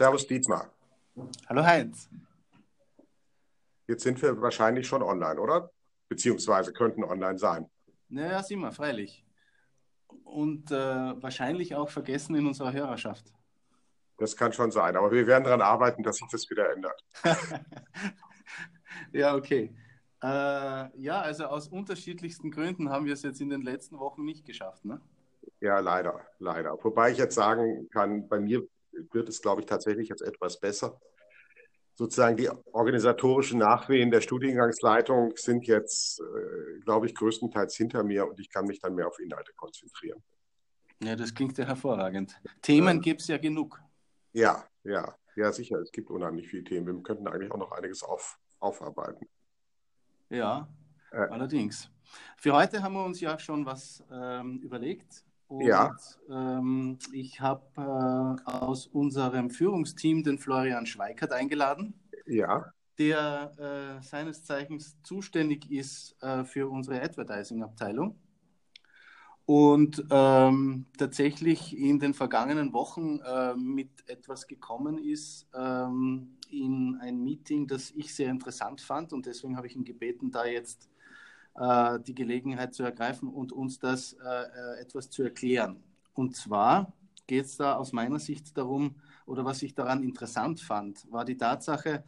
Servus Dietmar. Hallo Heinz. Jetzt sind wir wahrscheinlich schon online, oder? Beziehungsweise könnten online sein. Naja, sind wir, freilich. Und äh, wahrscheinlich auch vergessen in unserer Hörerschaft. Das kann schon sein, aber wir werden daran arbeiten, dass sich das wieder ändert. ja, okay. Äh, ja, also aus unterschiedlichsten Gründen haben wir es jetzt in den letzten Wochen nicht geschafft, ne? Ja, leider, leider. Wobei ich jetzt sagen kann, bei mir wird es, glaube ich, tatsächlich jetzt etwas besser. Sozusagen die organisatorischen Nachwehen der Studiengangsleitung sind jetzt, äh, glaube ich, größtenteils hinter mir und ich kann mich dann mehr auf Inhalte konzentrieren. Ja, das klingt ja hervorragend. Themen ja. gibt es ja genug. Ja, ja, ja, sicher. Es gibt unheimlich viele Themen. Wir könnten eigentlich auch noch einiges auf, aufarbeiten. Ja, äh. allerdings. Für heute haben wir uns ja schon was ähm, überlegt. Und, ja. Ähm, ich habe äh, aus unserem Führungsteam den Florian Schweikert eingeladen. Ja. Der äh, seines Zeichens zuständig ist äh, für unsere Advertising-Abteilung. Und ähm, tatsächlich in den vergangenen Wochen äh, mit etwas gekommen ist, ähm, in ein Meeting, das ich sehr interessant fand. Und deswegen habe ich ihn gebeten, da jetzt die Gelegenheit zu ergreifen und uns das äh, äh, etwas zu erklären. Und zwar geht es da aus meiner Sicht darum, oder was ich daran interessant fand, war die Tatsache,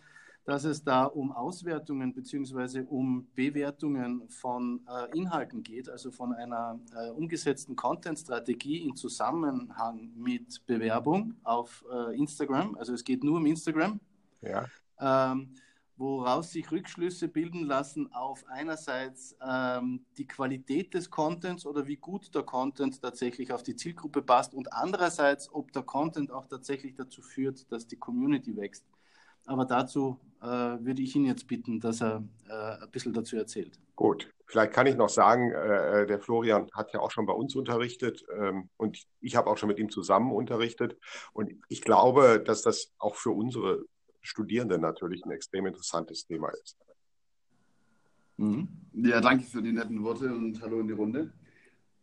dass es da um Auswertungen bzw. um Bewertungen von äh, Inhalten geht, also von einer äh, umgesetzten Content-Strategie im Zusammenhang mit Bewerbung auf äh, Instagram. Also es geht nur um Instagram. Ja. Ähm, woraus sich Rückschlüsse bilden lassen auf einerseits ähm, die Qualität des Contents oder wie gut der Content tatsächlich auf die Zielgruppe passt und andererseits, ob der Content auch tatsächlich dazu führt, dass die Community wächst. Aber dazu äh, würde ich ihn jetzt bitten, dass er äh, ein bisschen dazu erzählt. Gut, vielleicht kann ich noch sagen, äh, der Florian hat ja auch schon bei uns unterrichtet ähm, und ich habe auch schon mit ihm zusammen unterrichtet. Und ich glaube, dass das auch für unsere Studierenden natürlich ein extrem interessantes Thema ist. Mhm. Ja, danke für die netten Worte und hallo in die Runde.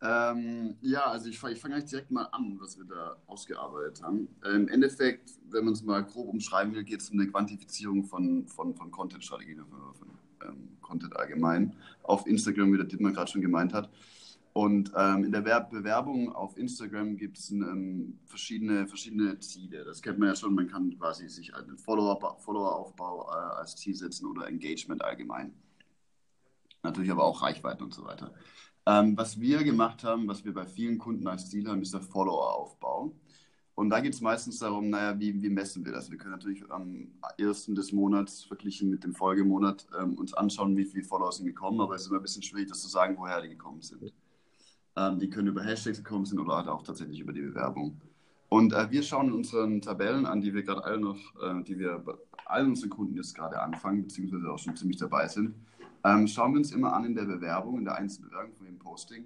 Ähm, ja, also ich, ich fange eigentlich direkt mal an, was wir da ausgearbeitet haben. Im Endeffekt, wenn man es mal grob umschreiben will, geht es um eine Quantifizierung von, von, von Content-Strategien, von, von ähm, Content allgemein. Auf Instagram, wie der Dittmar gerade schon gemeint hat. Und ähm, in der Bewerbung auf Instagram gibt es ähm, verschiedene, verschiedene Ziele. Das kennt man ja schon. Man kann quasi sich einen Follower, Followeraufbau äh, als Ziel setzen oder Engagement allgemein. Natürlich aber auch Reichweite und so weiter. Ähm, was wir gemacht haben, was wir bei vielen Kunden als Ziel haben, ist der Followeraufbau. Und da geht es meistens darum, naja, wie, wie messen wir das? Wir können natürlich am ersten des Monats verglichen mit dem Folgemonat ähm, uns anschauen, wie viele Follower sind gekommen, aber es ist immer ein bisschen schwierig, das zu sagen, woher die gekommen sind. Ähm, die können über Hashtags gekommen sind oder halt auch tatsächlich über die Bewerbung. Und äh, wir schauen in unseren Tabellen an, die wir gerade alle noch, äh, die wir bei allen unseren Kunden jetzt gerade anfangen, beziehungsweise auch schon ziemlich dabei sind, ähm, schauen wir uns immer an in der Bewerbung, in der einzelnen Bewerbung von dem Posting,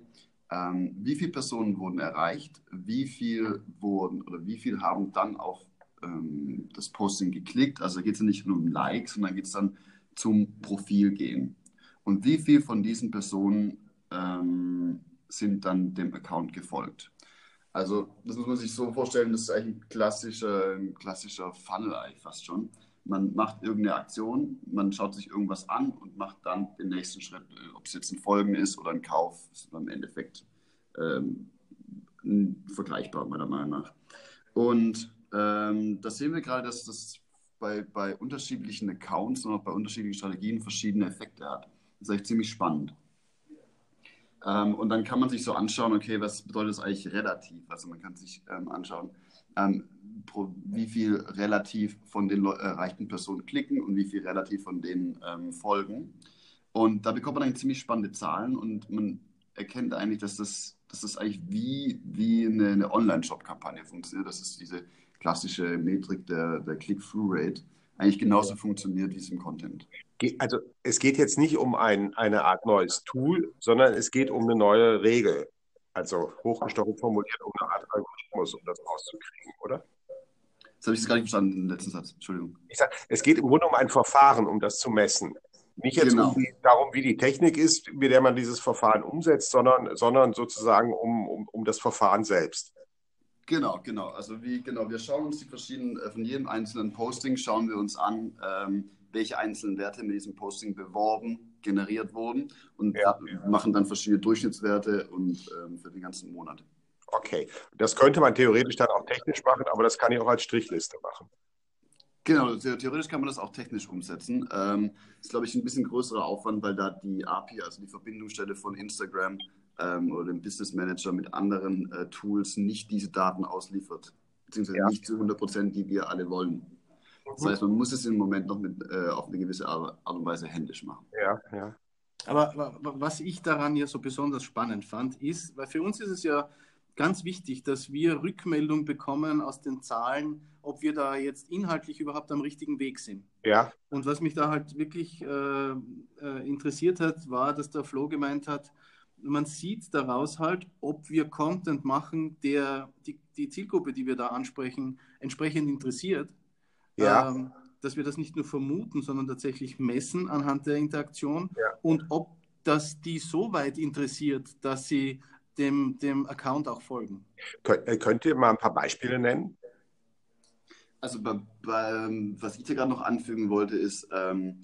ähm, wie viele Personen wurden erreicht, wie viel wurden oder wie viel haben dann auf ähm, das Posting geklickt. Also geht es ja nicht nur um Likes, sondern geht es dann zum Profil gehen. Und wie viel von diesen Personen ähm, sind dann dem Account gefolgt. Also das muss man sich so vorstellen, das ist eigentlich ein klassischer, ein klassischer Funnel eigentlich fast schon. Man macht irgendeine Aktion, man schaut sich irgendwas an und macht dann den nächsten Schritt, ob es jetzt ein Folgen ist oder ein Kauf, ist im Endeffekt ähm, vergleichbar meiner Meinung nach. Und ähm, da sehen wir gerade, dass das bei, bei unterschiedlichen Accounts und auch bei unterschiedlichen Strategien verschiedene Effekte hat. Das ist eigentlich ziemlich spannend. Ähm, und dann kann man sich so anschauen, okay, was bedeutet das eigentlich relativ? Also man kann sich ähm, anschauen, ähm, pro, wie viel relativ von den erreichten Personen klicken und wie viel relativ von denen ähm, folgen. Und da bekommt man eigentlich ziemlich spannende Zahlen und man erkennt eigentlich, dass das, dass das eigentlich wie, wie eine, eine Online-Shop-Kampagne funktioniert. Das ist diese klassische Metrik der, der Click-Through-Rate eigentlich genauso funktioniert wie es im Content. Also es geht jetzt nicht um ein, eine Art neues Tool, sondern es geht um eine neue Regel. Also hochgestochen formuliert, um eine Art Algorithmus, um das rauszukriegen, oder? Das habe ich gerade nicht verstanden, den letzten Satz. Entschuldigung. Ich sag, es geht im Grunde um ein Verfahren, um das zu messen. Nicht jetzt genau. um die, darum, wie die Technik ist, mit der man dieses Verfahren umsetzt, sondern, sondern sozusagen um, um, um das Verfahren selbst. Genau, genau. Also wie genau, wir schauen uns die verschiedenen, äh, von jedem einzelnen Posting schauen wir uns an, ähm, welche einzelnen Werte mit diesem Posting beworben, generiert wurden und ja. machen dann verschiedene Durchschnittswerte und ähm, für den ganzen Monat. Okay, das könnte man theoretisch dann auch technisch machen, aber das kann ich auch als Strichliste machen. Genau, theoretisch kann man das auch technisch umsetzen. Ähm, ist, glaube ich, ein bisschen größerer Aufwand, weil da die API, also die Verbindungsstelle von Instagram ähm, oder dem Business Manager mit anderen äh, Tools nicht diese Daten ausliefert. Beziehungsweise ja. nicht zu 100 Prozent, die wir alle wollen. Das heißt, man muss es im Moment noch mit, äh, auf eine gewisse Art und Weise händisch machen. Ja, ja. Aber was ich daran ja so besonders spannend fand, ist, weil für uns ist es ja ganz wichtig, dass wir Rückmeldung bekommen aus den Zahlen, ob wir da jetzt inhaltlich überhaupt am richtigen Weg sind. Ja. Und was mich da halt wirklich äh, äh, interessiert hat, war, dass der Flo gemeint hat, man sieht daraus halt, ob wir Content machen, der die, die Zielgruppe, die wir da ansprechen, entsprechend interessiert. Ja. Ähm, dass wir das nicht nur vermuten, sondern tatsächlich messen anhand der Interaktion ja. und ob das die so weit interessiert, dass sie dem, dem Account auch folgen. Kön äh, könnt ihr mal ein paar Beispiele nennen? Also bei, bei, was ich da gerade noch anfügen wollte, ist, ähm,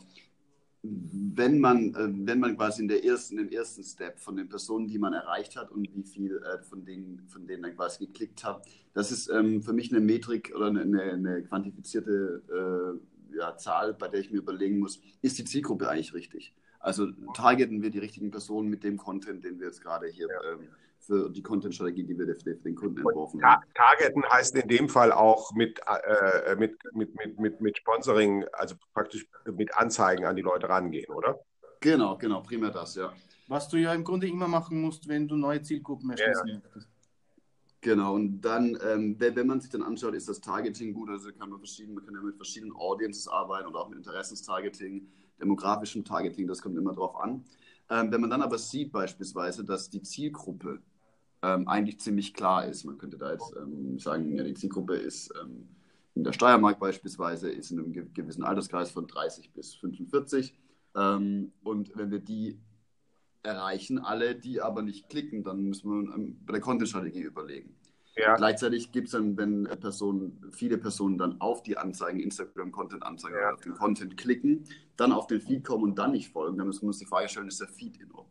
wenn man, äh, wenn man quasi in der ersten, im ersten Step von den Personen, die man erreicht hat und wie viel äh, von, denen, von denen dann quasi geklickt hat, das ist ähm, für mich eine Metrik oder eine, eine quantifizierte äh, ja, Zahl, bei der ich mir überlegen muss, ist die Zielgruppe eigentlich richtig? Also targeten wir die richtigen Personen mit dem Content, den wir jetzt gerade hier ja. ähm, für die Content-Strategie, die wir für den Kunden entworfen haben. Targeten heißt in dem Fall auch mit, äh, mit, mit, mit, mit, mit Sponsoring, also praktisch mit Anzeigen an die Leute rangehen, oder? Genau, genau, primär das, ja. Was du ja im Grunde immer machen musst, wenn du neue Zielgruppen erschließen ja. möchtest. Genau, und dann, ähm, wenn man sich dann anschaut, ist das Targeting gut, also kann man, verschieden, man kann ja mit verschiedenen Audiences arbeiten oder auch mit Interessenstargeting, demografischem Targeting, das kommt immer drauf an. Ähm, wenn man dann aber sieht beispielsweise, dass die Zielgruppe ähm, eigentlich ziemlich klar ist. Man könnte da jetzt ähm, sagen, ja, die Zielgruppe ist ähm, in der Steiermark beispielsweise, ist in einem gewissen Alterskreis von 30 bis 45. Ähm, und wenn wir die erreichen, alle, die aber nicht klicken, dann müssen wir ähm, bei der Content-Strategie überlegen. Ja. Gleichzeitig gibt es dann, wenn Personen, viele Personen dann auf die Anzeigen, Instagram-Content-Anzeigen ja. auf den Content klicken, dann auf den Feed kommen und dann nicht folgen, dann müssen wir uns die Frage stellen, ist der Feed in Ordnung?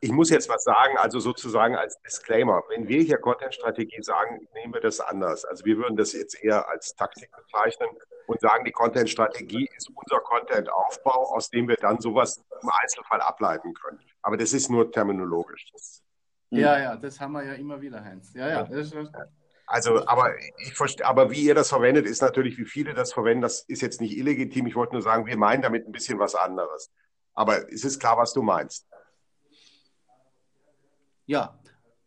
Ich muss jetzt was sagen, also sozusagen als Disclaimer. Wenn wir hier Content-Strategie sagen, nehmen wir das anders. Also wir würden das jetzt eher als Taktik bezeichnen und sagen, die Content-Strategie ist unser Content-Aufbau, aus dem wir dann sowas im Einzelfall ableiten können. Aber das ist nur terminologisch. Das ja, ja, das haben wir ja immer wieder, Heinz. Ja, ja. also, aber ich verstehe, aber wie ihr das verwendet, ist natürlich, wie viele das verwenden, das ist jetzt nicht illegitim. Ich wollte nur sagen, wir meinen damit ein bisschen was anderes. Aber es ist klar, was du meinst. Ja,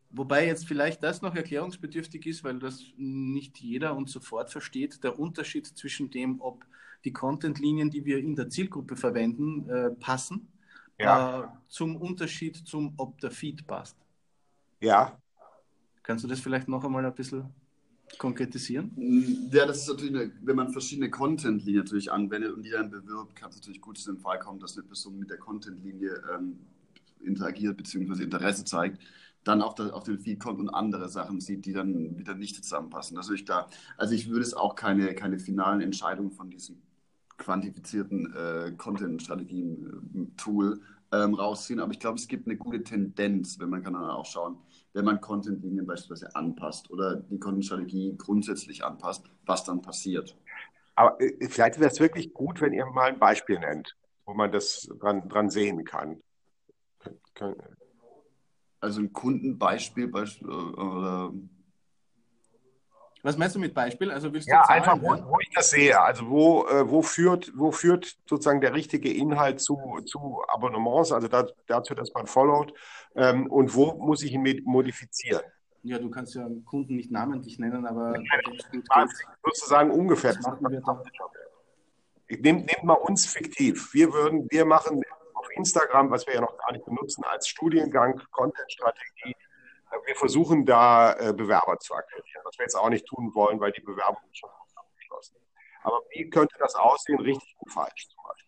wobei jetzt vielleicht das noch erklärungsbedürftig ist, weil das nicht jeder und sofort versteht, der Unterschied zwischen dem, ob die Content-Linien, die wir in der Zielgruppe verwenden, äh, passen, ja. äh, zum Unterschied zum, ob der Feed passt. Ja. Kannst du das vielleicht noch einmal ein bisschen konkretisieren? Ja, das ist natürlich, eine, wenn man verschiedene Content-Linien natürlich anwendet und die dann bewirbt, kann es natürlich gut zu dem Fall kommen, dass eine Person mit der Content-Linie ähm, interagiert bzw. Interesse zeigt, dann auf, der, auf den Feed kommt und andere Sachen sieht, die dann wieder nicht zusammenpassen. Das ist da, also ich würde es auch keine, keine finalen Entscheidungen von diesem quantifizierten äh, Content-Strategien-Tool ähm, rausziehen, aber ich glaube, es gibt eine gute Tendenz, wenn man kann dann auch schauen, wenn man Content-Linien beispielsweise anpasst oder die Content-Strategie grundsätzlich anpasst, was dann passiert. Aber äh, vielleicht wäre es wirklich gut, wenn ihr mal ein Beispiel nennt, wo man das dran, dran sehen kann. Also ein Kundenbeispiel Beispiel, oder was meinst du mit Beispiel? Also willst du ja, Zahlen, einfach, wo, wo, ich das sehe. Also wo, äh, wo, führt, wo führt sozusagen der richtige Inhalt zu, zu Abonnements, also da, dazu, dass man followt, ähm, und wo muss ich ihn modifizieren? Ja, du kannst ja Kunden nicht namentlich nennen, aber ja, sozusagen ungefähr. Das machen wir dann. Ich nehme nehm mal uns fiktiv. Wir würden, wir machen Instagram, was wir ja noch gar nicht benutzen, als Studiengang Content-Strategie wir versuchen da äh, Bewerber zu akquirieren, was wir jetzt auch nicht tun wollen, weil die Bewerbung ist schon abgeschlossen. Aber wie könnte das aussehen, richtig und falsch zum Beispiel?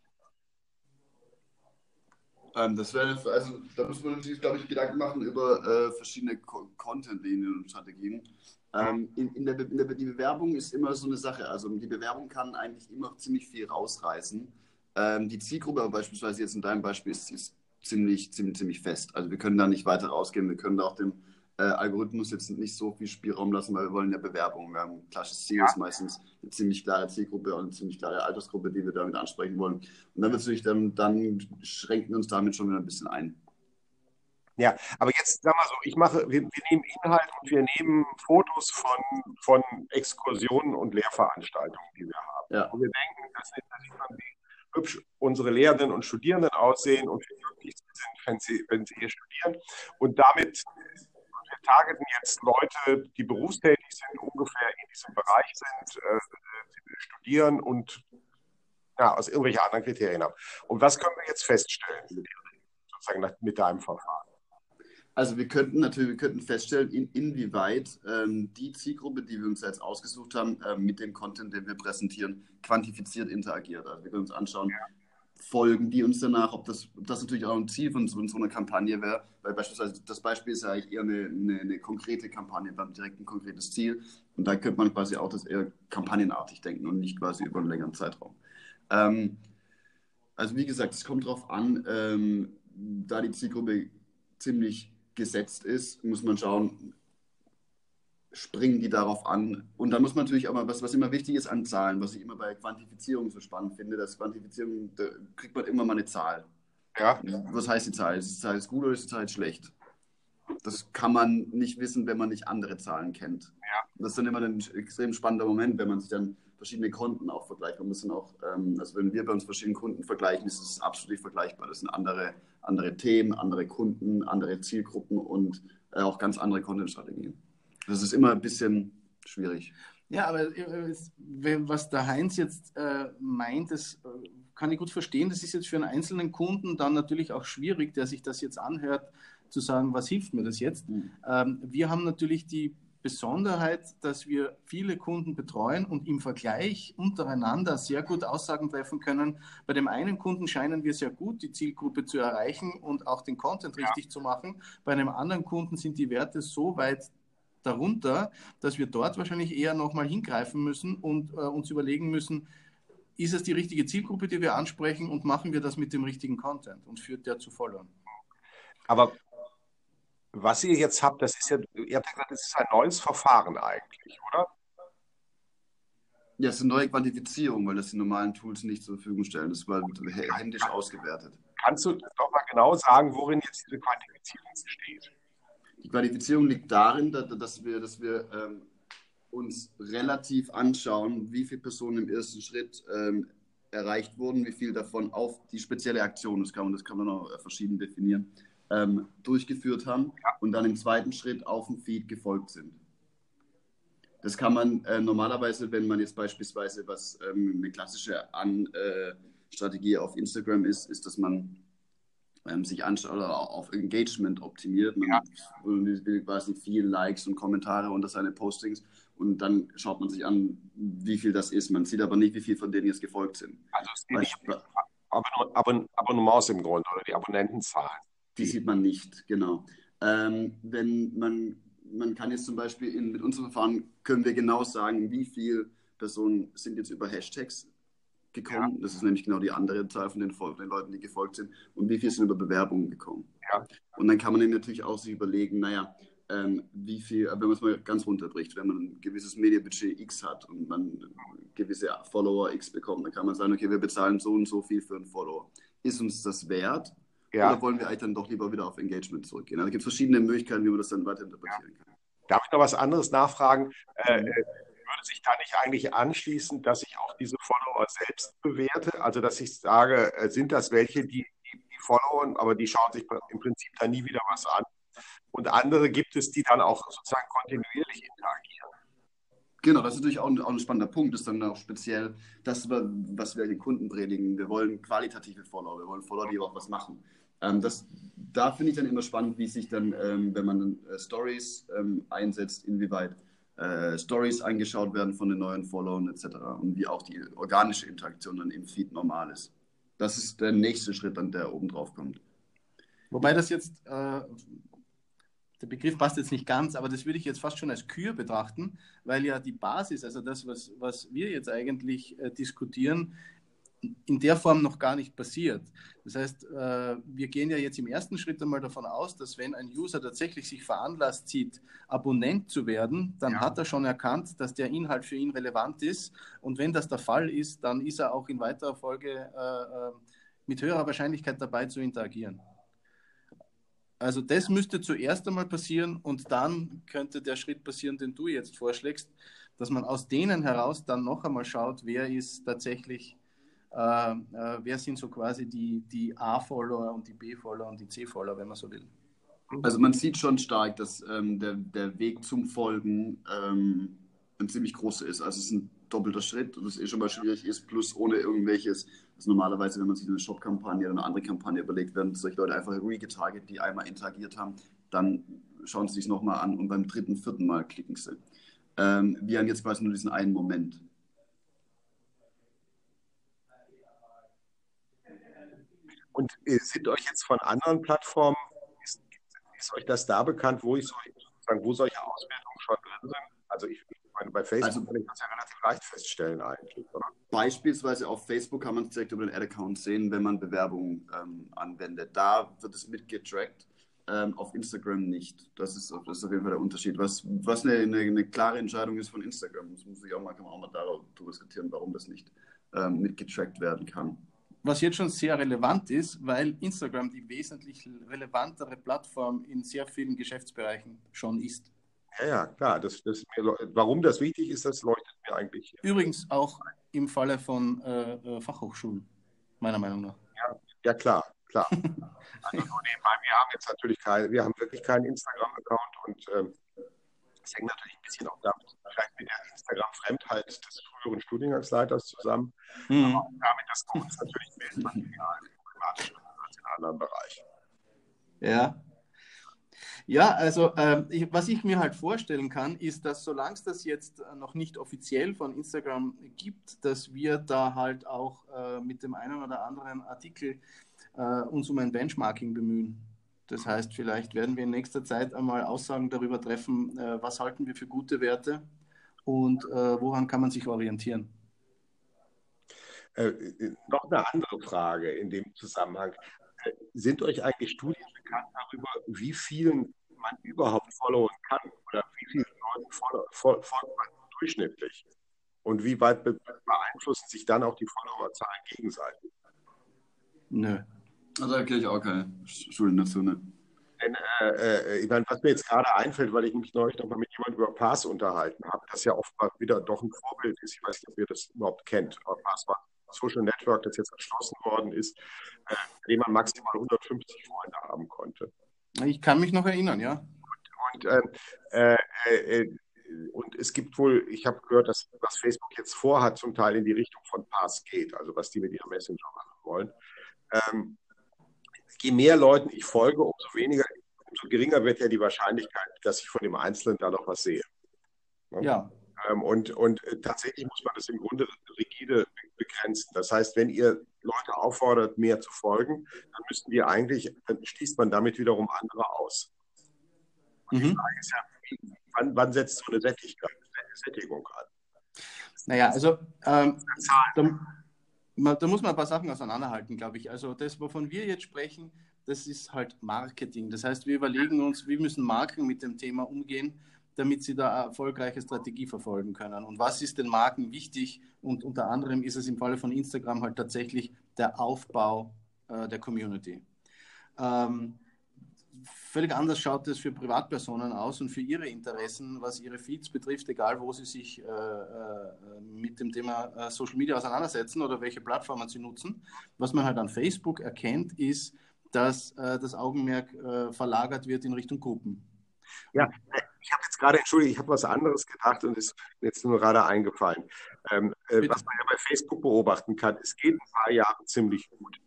Ähm, das wäre, also da muss man natürlich, glaube ich, Gedanken machen über äh, verschiedene Content-Linien und Strategien. Ähm, in, in, der, in der die Bewerbung ist immer so eine Sache. Also die Bewerbung kann eigentlich immer ziemlich viel rausreißen. Ähm, die Zielgruppe aber beispielsweise jetzt in deinem Beispiel ist, ist ziemlich, ziemlich, ziemlich fest. Also wir können da nicht weiter rausgehen. Wir können da auch dem äh, Algorithmus jetzt nicht so viel Spielraum lassen, weil wir wollen ja Bewerbungen. Wir haben ein klassisches Ziel, ist meistens eine ziemlich klare Zielgruppe und eine ziemlich klare Altersgruppe, die wir damit ansprechen wollen. Und dann natürlich dann, dann schränken wir uns damit schon wieder ein bisschen ein. Ja, aber jetzt sag mal so, ich mache, wir, wir, nehmen Inhalt und wir nehmen Fotos von, von Exkursionen und Lehrveranstaltungen, die wir haben. Ja. Und wir denken, das sind, das sieht man, wie hübsch unsere Lehrenden und Studierenden aussehen und wie glücklich sie sind, wenn sie, wenn sie hier studieren. Und damit wir targeten jetzt Leute, die berufstätig sind, ungefähr in diesem Bereich sind, äh, studieren und ja, aus irgendwelchen anderen Kriterien haben. Und was können wir jetzt feststellen mit, sozusagen mit deinem Verfahren? Also wir könnten natürlich wir könnten feststellen, in, inwieweit ähm, die Zielgruppe, die wir uns jetzt ausgesucht haben, äh, mit dem Content, den wir präsentieren, quantifiziert interagiert. Also wir können uns anschauen, ja. folgen die uns danach, ob das, ob das natürlich auch ein Ziel von so, so einer Kampagne wäre, weil beispielsweise das Beispiel ist ja eigentlich eher eine, eine, eine konkrete Kampagne, wir haben direkt ein konkretes Ziel und da könnte man quasi auch das eher kampagnenartig denken und nicht quasi über einen längeren Zeitraum. Ähm, also wie gesagt, es kommt darauf an, ähm, da die Zielgruppe ziemlich gesetzt ist, muss man schauen, springen die darauf an. Und dann muss man natürlich aber, was, was immer wichtig ist an Zahlen, was ich immer bei Quantifizierung so spannend finde, dass Quantifizierung, da kriegt man immer mal eine Zahl. Ja. Was heißt die Zahl? Ist die Zahl gut oder ist die Zahl schlecht? Das kann man nicht wissen, wenn man nicht andere Zahlen kennt. Ja. Das ist dann immer ein extrem spannender Moment, wenn man sich dann verschiedene Konten auch vergleicht. Man muss dann auch, ähm, also wenn wir bei uns verschiedene Kunden vergleichen, ist es absolut nicht vergleichbar. Das sind andere, andere Themen, andere Kunden, andere Zielgruppen und äh, auch ganz andere Content-Strategien. Das ist immer ein bisschen schwierig. Ja, aber äh, was der Heinz jetzt äh, meint, das äh, kann ich gut verstehen. Das ist jetzt für einen einzelnen Kunden dann natürlich auch schwierig, der sich das jetzt anhört, zu sagen, was hilft mir das jetzt? Mhm. Ähm, wir haben natürlich die Besonderheit, dass wir viele Kunden betreuen und im Vergleich untereinander sehr gut Aussagen treffen können. Bei dem einen Kunden scheinen wir sehr gut, die Zielgruppe zu erreichen und auch den Content ja. richtig zu machen. Bei einem anderen Kunden sind die Werte so weit darunter, dass wir dort wahrscheinlich eher nochmal hingreifen müssen und äh, uns überlegen müssen, ist es die richtige Zielgruppe, die wir ansprechen und machen wir das mit dem richtigen Content und führt der zu Followern? Aber was ihr jetzt habt, das ist ja, ihr habt ja gesagt, das ist ein neues Verfahren eigentlich, oder? Ja, es ist eine neue Quantifizierung, weil das die normalen Tools nicht zur Verfügung stellen. Das war händisch ausgewertet. Kannst du doch mal genau sagen, worin jetzt diese Quantifizierung besteht? Die Quantifizierung liegt darin, dass wir, dass wir ähm, uns relativ anschauen, wie viele Personen im ersten Schritt ähm, erreicht wurden, wie viel davon auf die spezielle Aktion, das kann man, das kann man auch verschieden definieren, ähm, durchgeführt haben und dann im zweiten Schritt auf dem Feed gefolgt sind. Das kann man äh, normalerweise, wenn man jetzt beispielsweise, was ähm, eine klassische An, äh, Strategie auf Instagram ist, ist, dass man ähm, sich anschaut oder auf Engagement optimiert. Man ja. will quasi viel Likes und Kommentare unter seine Postings und dann schaut man sich an, wie viel das ist. Man sieht aber nicht, wie viel von denen jetzt gefolgt sind. Also es geht nicht Abon Abonnements im Grunde oder die Abonnentenzahlen. Die sieht man nicht, genau. Ähm, wenn man, man kann jetzt zum Beispiel in, mit unserem Verfahren können wir genau sagen, wie viele Personen sind jetzt über Hashtags gekommen. Ja. Das ist nämlich genau die andere Zahl von den, von den, Leuten, die gefolgt sind. Und wie viele sind über Bewerbungen gekommen. Ja. Und dann kann man dann natürlich auch sich überlegen, naja, ähm, wie viel, wenn man es mal ganz runterbricht, wenn man ein gewisses Medienbudget X hat und man gewisse Follower X bekommt, dann kann man sagen, okay, wir bezahlen so und so viel für einen Follower. Ist uns das wert? Ja. Oder wollen wir eigentlich dann doch lieber wieder auf Engagement zurückgehen? Also es gibt verschiedene Möglichkeiten, wie man das dann weiter interpretieren ja. kann. Darf ich noch was anderes nachfragen? Äh, mhm. würde sich da nicht eigentlich anschließen, dass ich auch diese Follower selbst bewerte? Also, dass ich sage, äh, sind das welche, die, die, die followen, aber die schauen sich im Prinzip da nie wieder was an? Und andere gibt es, die dann auch sozusagen kontinuierlich interagieren. Genau, das ist natürlich auch ein, auch ein, spannender Punkt. Das ist dann auch speziell das, was wir den Kunden predigen. Wir wollen qualitative Follower, wir wollen Follower, die auch was machen. Ähm, das, da finde ich dann immer spannend, wie sich dann, ähm, wenn man äh, Stories ähm, einsetzt, inwieweit äh, Stories angeschaut werden von den neuen Followern etc. und wie auch die organische Interaktion dann im Feed normal ist. Das ist der nächste Schritt, dann der oben drauf kommt. Wobei das jetzt, äh, der Begriff passt jetzt nicht ganz, aber das würde ich jetzt fast schon als Kür betrachten, weil ja die Basis, also das, was, was wir jetzt eigentlich äh, diskutieren, in der Form noch gar nicht passiert. Das heißt, äh, wir gehen ja jetzt im ersten Schritt einmal davon aus, dass wenn ein User tatsächlich sich veranlasst sieht, Abonnent zu werden, dann ja. hat er schon erkannt, dass der Inhalt für ihn relevant ist. Und wenn das der Fall ist, dann ist er auch in weiterer Folge äh, mit höherer Wahrscheinlichkeit dabei zu interagieren. Also das müsste zuerst einmal passieren und dann könnte der Schritt passieren, den du jetzt vorschlägst, dass man aus denen heraus dann noch einmal schaut, wer ist tatsächlich, äh, äh, wer sind so quasi die, die A-Follower und die B-Follower und die C-Follower, wenn man so will. Also man sieht schon stark, dass ähm, der, der Weg zum Folgen ähm, ein ziemlich großer ist. Also es ist ein doppelter Schritt und es eh schon mal schwierig ist, plus ohne irgendwelches, also normalerweise, wenn man sich eine Shop-Kampagne oder eine andere Kampagne überlegt, werden solche Leute einfach regetarget, die einmal interagiert haben, dann schauen sie sich nochmal an und beim dritten, vierten Mal klicken sie. Ähm, wir haben jetzt quasi nur diesen einen Moment. Und äh, sind euch jetzt von anderen Plattformen, ist, ist euch das da bekannt, wo, ich so, wo solche Auswertungen schon drin sind? Also ich, meine, bei Facebook also, kann ich das ja relativ leicht feststellen eigentlich, oder? Beispielsweise auf Facebook kann man es direkt über den Ad-Account sehen, wenn man Bewerbungen ähm, anwendet. Da wird es mitgetrackt, ähm, auf Instagram nicht. Das ist, das ist auf jeden Fall der Unterschied. Was, was eine, eine, eine, klare Entscheidung ist von Instagram, das muss ich auch mal, kann man auch mal darüber diskutieren, warum das nicht ähm, mitgetrackt werden kann. Was jetzt schon sehr relevant ist, weil Instagram die wesentlich relevantere Plattform in sehr vielen Geschäftsbereichen schon ist. Ja, ja, klar. Das, das mir, warum das wichtig ist, das leuchtet mir eigentlich. Übrigens auch im Falle von äh, äh Fachhochschulen, meiner Meinung nach. Ja, ja klar, klar. also nebenbei, wir haben jetzt natürlich kein, wir haben wirklich keinen Instagram-Account und ähm, das hängt natürlich ein bisschen auch damit, vielleicht mit der Instagram-Fremdheit des früheren Studiengangsleiters zusammen. Mhm. Aber auch damit, dass bei uns natürlich mehr Material problematisch als in anderen Bereichen. Ja, ja, also äh, ich, was ich mir halt vorstellen kann, ist, dass solange es das jetzt noch nicht offiziell von Instagram gibt, dass wir da halt auch äh, mit dem einen oder anderen Artikel äh, uns um ein Benchmarking bemühen. Das heißt, vielleicht werden wir in nächster Zeit einmal Aussagen darüber treffen, äh, was halten wir für gute Werte und äh, woran kann man sich orientieren. Äh, noch eine andere Frage in dem Zusammenhang. Sind euch eigentlich Studien bekannt darüber, wie vielen man überhaupt followen kann oder wie viele Leute folgt man durchschnittlich und wie weit beeinflussen sich dann auch die Followerzahlen gegenseitig? Nö. Also da kenne ich auch keine Studien dazu, ne? Denn, äh, äh, ich meine, was mir jetzt gerade einfällt, weil ich mich neulich noch mal mit jemandem über Pass unterhalten habe, das ja oftmals wieder doch ein Vorbild ist. Ich weiß nicht, ob ihr das überhaupt kennt. Aber Pass war Social Network, das jetzt erschlossen worden ist, äh, in dem man maximal 150 Freunde haben konnte. Ich kann mich noch erinnern, ja. Und, und, äh, äh, äh, und es gibt wohl, ich habe gehört, dass was Facebook jetzt vorhat, zum Teil in die Richtung von Pass geht, also was die mit ihrem Messenger machen wollen. Ähm, je mehr Leuten ich folge, umso weniger, umso geringer wird ja die Wahrscheinlichkeit, dass ich von dem Einzelnen da noch was sehe. Ja. ja. Ähm, und, und äh, tatsächlich muss man das im Grunde rigide begrenzen. Das heißt, wenn ihr Leute auffordert, mehr zu folgen, dann müssten die eigentlich, dann schließt man damit wiederum andere aus. Und mhm. die Frage ist ja, wann, wann setzt so eine Sättigkeit, Sättigung an? Naja, also ähm, da, da, muss man ein paar Sachen auseinanderhalten, glaube ich. Also das, wovon wir jetzt sprechen, das ist halt Marketing. Das heißt, wir überlegen uns, wie müssen Marken mit dem Thema umgehen damit sie da eine erfolgreiche Strategie verfolgen können. Und was ist den Marken wichtig? Und unter anderem ist es im Falle von Instagram halt tatsächlich der Aufbau äh, der Community. Ähm, völlig anders schaut es für Privatpersonen aus und für ihre Interessen, was ihre Feeds betrifft, egal wo sie sich äh, äh, mit dem Thema äh, Social Media auseinandersetzen oder welche Plattformen sie nutzen. Was man halt an Facebook erkennt, ist, dass äh, das Augenmerk äh, verlagert wird in Richtung Gruppen. Ja, ich habe jetzt gerade, entschuldigt, ich habe was anderes gedacht und ist mir jetzt nur gerade eingefallen. Ähm, äh, was man ja bei Facebook beobachten kann, es geht ein paar Jahre ziemlich gut.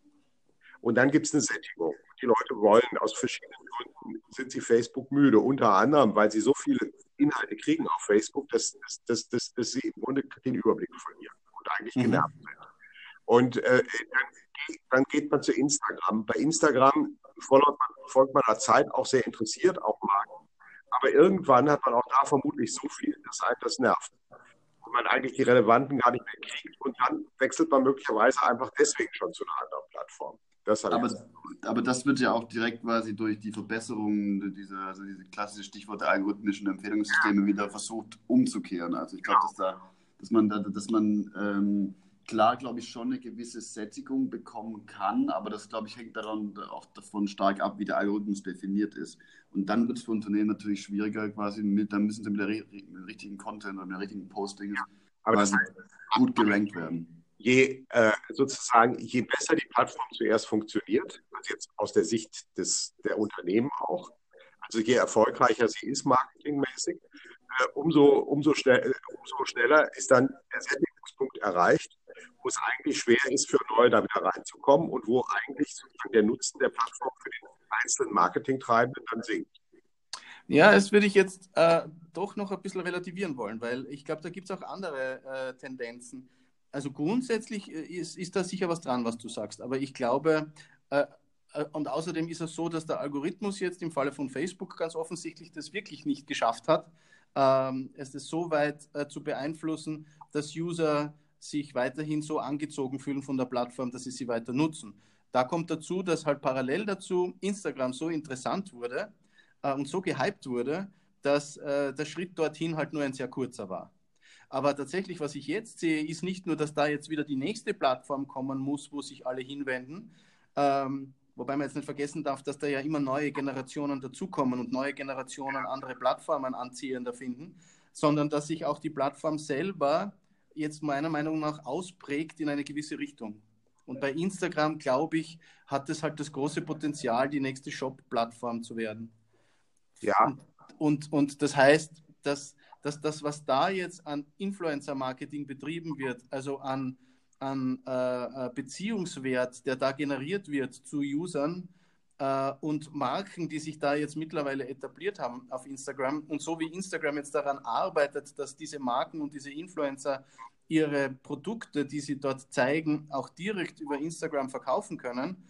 Und dann gibt es eine Sättigung. Die Leute wollen aus verschiedenen Gründen, sind sie Facebook müde, unter anderem, weil sie so viele Inhalte kriegen auf Facebook, dass, dass, dass, dass, sie im Grunde den Überblick verlieren und eigentlich mhm. genervt sind. Und äh, dann dann geht man zu Instagram. Bei Instagram folgt man, folgt man der Zeit auch sehr interessiert auf Marken. Aber irgendwann hat man auch da vermutlich so viel, dass einem das nervt. Und man eigentlich die Relevanten gar nicht mehr kriegt. Und dann wechselt man möglicherweise einfach deswegen schon zu einer anderen Plattform. Das aber, aber das wird ja auch direkt quasi durch die Verbesserungen dieser, also diese klassische Stichwort der algorithmischen Empfehlungssysteme wieder versucht umzukehren. Also ich glaube, dass da, dass man da, dass man ähm, klar, glaube ich, schon eine gewisse Sättigung bekommen kann, aber das, glaube ich, hängt daran auch davon stark ab, wie der Algorithmus definiert ist. Und dann wird es für Unternehmen natürlich schwieriger, quasi mit, dann müssen sie mit, der, mit dem richtigen Content oder mit dem richtigen Posting quasi gut gerankt werden. je äh, sozusagen, je besser die Plattform zuerst funktioniert, also jetzt aus der Sicht des, der Unternehmen auch, also je erfolgreicher sie ist marketingmäßig, äh, umso, umso, schnell, umso schneller ist dann der Sättigungspunkt erreicht, wo es eigentlich schwer ist, für Neue da wieder reinzukommen und wo eigentlich sozusagen der Nutzen der Plattform den einzelnen Marketingtreibenden dann sinkt. Ja, das würde ich jetzt äh, doch noch ein bisschen relativieren wollen, weil ich glaube, da gibt es auch andere äh, Tendenzen also grundsätzlich äh, ist, ist da sicher was dran, was du sagst. Aber ich glaube, äh, äh, und außerdem ist es so, dass der Algorithmus jetzt im Falle von Facebook ganz offensichtlich das wirklich nicht geschafft hat, ähm, es ist so weit äh, zu beeinflussen, dass User sich weiterhin so angezogen fühlen von der Plattform, dass sie sie weiter nutzen. Da kommt dazu, dass halt parallel dazu Instagram so interessant wurde äh, und so gehypt wurde, dass äh, der Schritt dorthin halt nur ein sehr kurzer war. Aber tatsächlich, was ich jetzt sehe, ist nicht nur, dass da jetzt wieder die nächste Plattform kommen muss, wo sich alle hinwenden. Ähm, wobei man jetzt nicht vergessen darf, dass da ja immer neue Generationen dazukommen und neue Generationen andere Plattformen anziehender finden, sondern dass sich auch die Plattform selber jetzt meiner Meinung nach ausprägt in eine gewisse Richtung. Und bei Instagram, glaube ich, hat es halt das große Potenzial, die nächste Shop-Plattform zu werden. Ja. Und, und, und das heißt, dass dass das, was da jetzt an Influencer-Marketing betrieben wird, also an, an äh, äh, Beziehungswert, der da generiert wird zu Usern äh, und Marken, die sich da jetzt mittlerweile etabliert haben auf Instagram und so wie Instagram jetzt daran arbeitet, dass diese Marken und diese Influencer ihre Produkte, die sie dort zeigen, auch direkt über Instagram verkaufen können,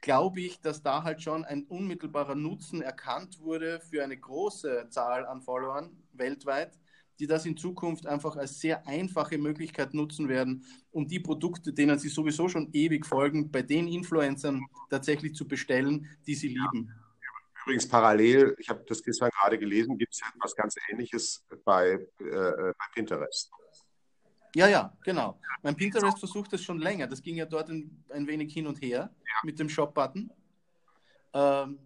glaube ich, dass da halt schon ein unmittelbarer Nutzen erkannt wurde für eine große Zahl an Followern weltweit, die das in Zukunft einfach als sehr einfache Möglichkeit nutzen werden, um die Produkte, denen sie sowieso schon ewig folgen, bei den Influencern tatsächlich zu bestellen, die sie lieben. Übrigens parallel, ich habe das gestern gerade gelesen, gibt es etwas ganz Ähnliches bei, äh, bei Pinterest. Ja, ja, genau. Mein Pinterest versucht das schon länger. Das ging ja dort ein, ein wenig hin und her ja. mit dem Shop-Button. Ähm,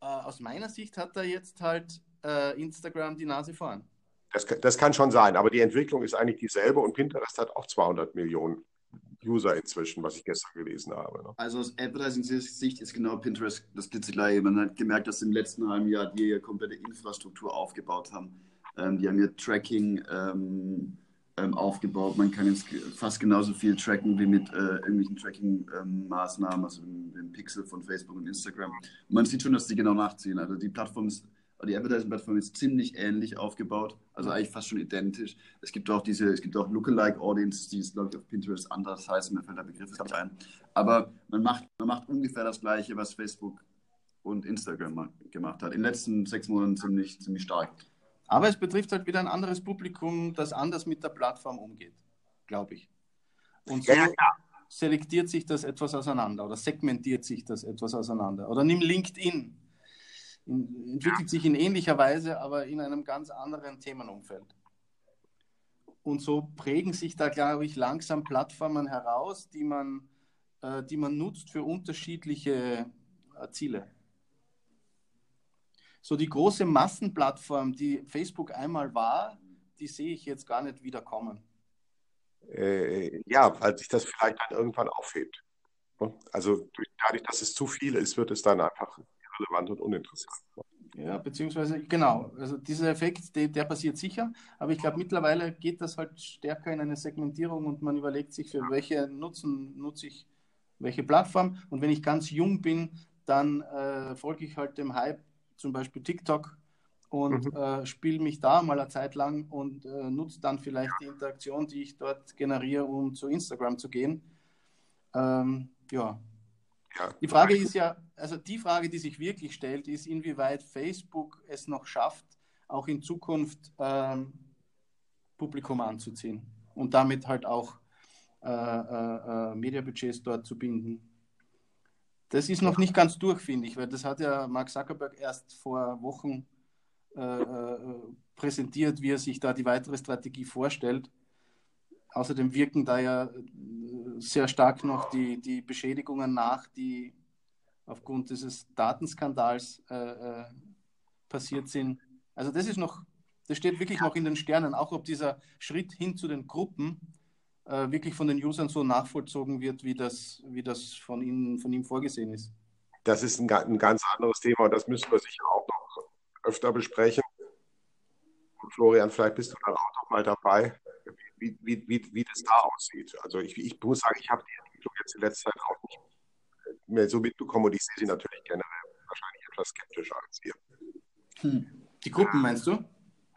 äh, aus meiner Sicht hat da jetzt halt äh, Instagram die Nase vorn. Das, das kann schon sein, aber die Entwicklung ist eigentlich dieselbe und Pinterest hat auch 200 Millionen User inzwischen, was ich gestern gelesen habe. Ne? Also aus Advertising-Sicht ist genau Pinterest das Glitzergleiche. Man hat gemerkt, dass im letzten halben Jahr die ihre komplette Infrastruktur aufgebaut haben. Ähm, die haben ihr Tracking ähm, ähm, aufgebaut. Man kann jetzt fast genauso viel tracken wie mit äh, irgendwelchen Tracking-Maßnahmen, ähm, also dem Pixel von Facebook und Instagram. Und man sieht schon, dass die genau nachziehen. Also die Plattform ist, die Advertising-Plattform ist ziemlich ähnlich aufgebaut, also eigentlich fast schon identisch. Es gibt auch diese, es gibt auch Lookalike Audience, die ist, glaube ich, auf Pinterest anders heißen, mir fällt der Begriff nicht ein. Aber man macht, man macht ungefähr das Gleiche, was Facebook und Instagram gemacht hat. In den letzten sechs Monaten ziemlich, ziemlich stark. Aber es betrifft halt wieder ein anderes Publikum, das anders mit der Plattform umgeht, glaube ich. Und so ja, ja. selektiert sich das etwas auseinander oder segmentiert sich das etwas auseinander. Oder nimm LinkedIn. In, entwickelt sich in ähnlicher Weise, aber in einem ganz anderen Themenumfeld. Und so prägen sich da, glaube ich, langsam Plattformen heraus, die man, äh, die man nutzt für unterschiedliche äh, Ziele so die große Massenplattform, die Facebook einmal war, die sehe ich jetzt gar nicht wieder kommen. Äh, ja, weil sich das vielleicht dann irgendwann aufhebt. Also dadurch, dass es zu viel ist, wird es dann einfach irrelevant und uninteressant. Ja, beziehungsweise, genau, also dieser Effekt, der, der passiert sicher, aber ich glaube, mittlerweile geht das halt stärker in eine Segmentierung und man überlegt sich, für welche Nutzen nutze ich welche Plattform. Und wenn ich ganz jung bin, dann äh, folge ich halt dem Hype zum Beispiel TikTok und mhm. äh, spiele mich da mal eine Zeit lang und äh, nutze dann vielleicht die Interaktion, die ich dort generiere, um zu Instagram zu gehen. Ähm, ja. ja. Die Frage ist ja, also die Frage, die sich wirklich stellt, ist, inwieweit Facebook es noch schafft, auch in Zukunft ähm, Publikum anzuziehen und damit halt auch äh, äh, äh, Mediabudgets dort zu binden. Das ist noch nicht ganz durch, finde ich, weil das hat ja Mark Zuckerberg erst vor Wochen äh, äh, präsentiert, wie er sich da die weitere Strategie vorstellt. Außerdem wirken da ja sehr stark noch die, die Beschädigungen nach, die aufgrund dieses Datenskandals äh, passiert sind. Also das ist noch, das steht wirklich noch in den Sternen, auch ob dieser Schritt hin zu den Gruppen äh, wirklich von den Usern so nachvollzogen wird, wie das, wie das von, ihnen, von ihm vorgesehen ist. Das ist ein, ein ganz anderes Thema und das müssen wir sicher auch noch öfter besprechen. Und Florian, vielleicht bist du dann auch noch mal dabei, wie, wie, wie, wie das da aussieht. Also ich, ich muss sagen, ich habe die Entwicklung jetzt in letzter Zeit auch nicht mehr so mitbekommen und ich sehe sie natürlich generell wahrscheinlich etwas skeptischer als ihr. Hm. Die Gruppen meinst du?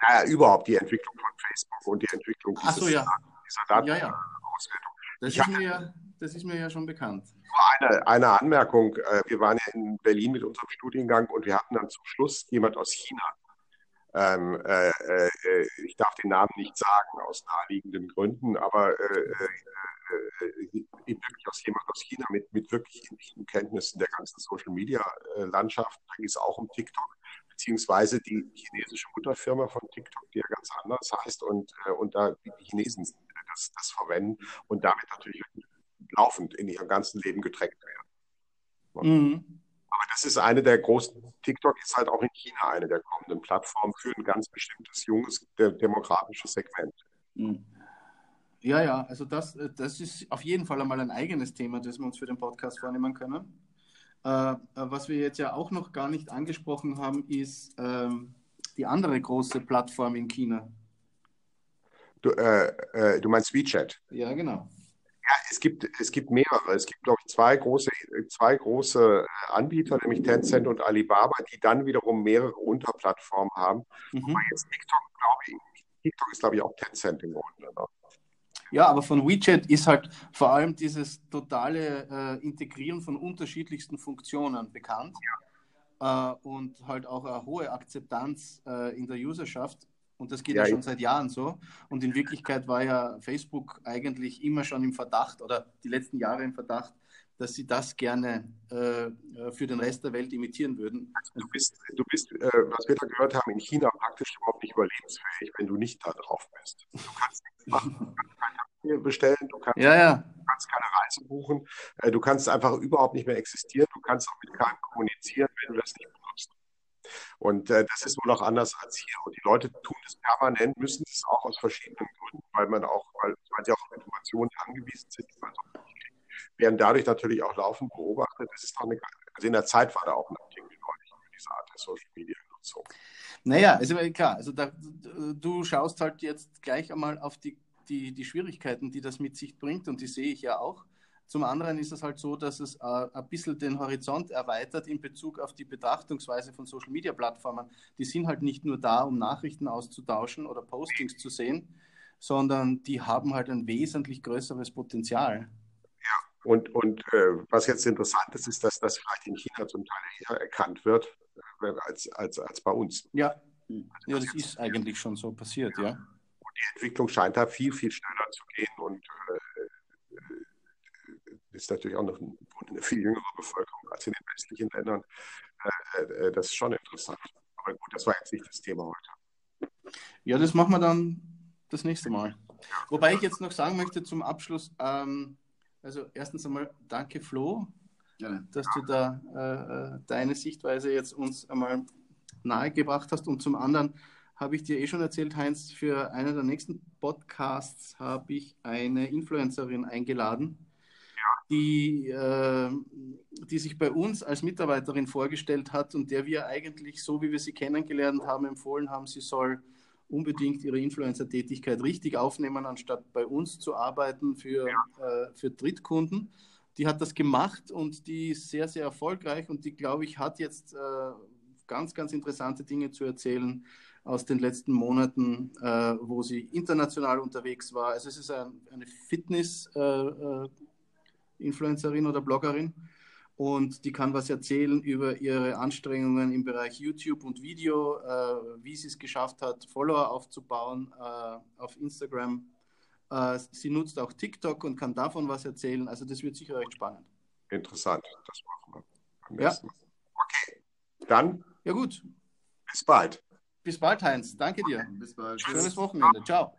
Naja, überhaupt die Entwicklung von Facebook und die Entwicklung dieses, Ach so, ja. Datenauswertung. Ja, ja. Das, ist mir, das ist mir ja schon bekannt. Nur eine, eine Anmerkung. Äh, wir waren ja in Berlin mit unserem Studiengang und wir hatten dann zum Schluss jemand aus China. Ähm, äh, äh, ich darf den Namen nicht sagen aus naheliegenden Gründen, aber äh, äh, äh wirklich aus jemand aus China mit, mit wirklich intimen Kenntnissen der ganzen Social Media Landschaft. Da ging es auch um TikTok beziehungsweise die chinesische Mutterfirma von TikTok, die ja ganz anders heißt und, und da die Chinesen das, das verwenden und damit natürlich laufend in ihrem ganzen Leben getrackt werden. Mhm. Aber das ist eine der großen, TikTok ist halt auch in China eine der kommenden Plattformen für ein ganz bestimmtes junges demografisches Segment. Mhm. Ja, ja, also das, äh, das ist auf jeden Fall einmal ein eigenes Thema, das wir uns für den Podcast vornehmen können. Äh, was wir jetzt ja auch noch gar nicht angesprochen haben, ist ähm, die andere große Plattform in China. Du, äh, äh, du meinst WeChat? Ja, genau. Ja, es gibt, es gibt mehrere. Es gibt, glaube ich, zwei große, zwei große äh, Anbieter, nämlich Tencent und Alibaba, die dann wiederum mehrere Unterplattformen haben. Mhm. Aber jetzt TikTok, glaube ich, TikTok ist, glaube ich, auch Tencent im Grunde. Ne? Ja, aber von WeChat ist halt vor allem dieses totale äh, Integrieren von unterschiedlichsten Funktionen bekannt ja. äh, und halt auch eine hohe Akzeptanz äh, in der Userschaft. Und das geht ja, ja schon seit Jahren so. Und in Wirklichkeit war ja Facebook eigentlich immer schon im Verdacht oder die letzten Jahre im Verdacht, dass sie das gerne äh, für den Rest der Welt imitieren würden. Du bist, du bist äh, was wir da gehört haben, in China praktisch überhaupt nicht überlebensfähig, wenn du nicht da drauf bist. Du kannst nichts machen, du kannst keine Aktie bestellen, du kannst, ja, ja. du kannst keine Reise buchen, äh, du kannst einfach überhaupt nicht mehr existieren, du kannst auch mit keinem kommunizieren, wenn du das nicht. Und äh, das ist wohl auch anders als hier. Und die Leute tun das permanent, müssen es auch aus verschiedenen Gründen, weil man auch, weil, weil sie auch auf Informationen angewiesen sind, die man so werden dadurch natürlich auch laufend beobachtet. Das ist doch eine, also in der Zeit war da auch ein Artikel neulich über diese Art der Social Media Nutzung. Naja, also klar, also da, du schaust halt jetzt gleich einmal auf die, die, die Schwierigkeiten, die das mit sich bringt und die sehe ich ja auch. Zum anderen ist es halt so, dass es äh, ein bisschen den Horizont erweitert in Bezug auf die Betrachtungsweise von Social Media Plattformen. Die sind halt nicht nur da, um Nachrichten auszutauschen oder Postings zu sehen, sondern die haben halt ein wesentlich größeres Potenzial. Und, und äh, was jetzt interessant ist, ist, dass das vielleicht in China zum Teil eher erkannt wird äh, als, als, als bei uns. Ja, also ja das ist eigentlich schon so passiert, ja. Und die Entwicklung scheint da viel, viel schneller zu gehen und äh ist natürlich auch noch eine viel jüngere Bevölkerung als in den westlichen Ländern. Äh, äh, das ist schon interessant. Aber gut, das war jetzt nicht das Thema heute. Ja, das machen wir dann das nächste Mal. Wobei ich jetzt noch sagen möchte zum Abschluss, ähm, also erstens einmal danke Flo, ja. dass du da äh, äh, deine Sichtweise jetzt uns einmal nahegebracht hast. Und zum anderen habe ich dir eh schon erzählt, Heinz, für einen der nächsten Podcasts habe ich eine Influencerin eingeladen, die, äh, die sich bei uns als Mitarbeiterin vorgestellt hat und der wir eigentlich, so wie wir sie kennengelernt haben, empfohlen haben, sie soll unbedingt ihre Influencer-Tätigkeit richtig aufnehmen, anstatt bei uns zu arbeiten für, äh, für Drittkunden. Die hat das gemacht und die ist sehr, sehr erfolgreich und die, glaube ich, hat jetzt äh, ganz, ganz interessante Dinge zu erzählen aus den letzten Monaten, äh, wo sie international unterwegs war. Also es ist ein, eine Fitness- äh, äh, Influencerin oder Bloggerin und die kann was erzählen über ihre Anstrengungen im Bereich YouTube und Video, äh, wie sie es geschafft hat, Follower aufzubauen äh, auf Instagram. Äh, sie nutzt auch TikTok und kann davon was erzählen. Also das wird sicher recht spannend. Interessant, das machen wir. Ja. Okay, dann. Ja gut. Bis bald. Bis bald, Heinz. Danke dir. Bis bald. Schönes Wochenende. Ciao.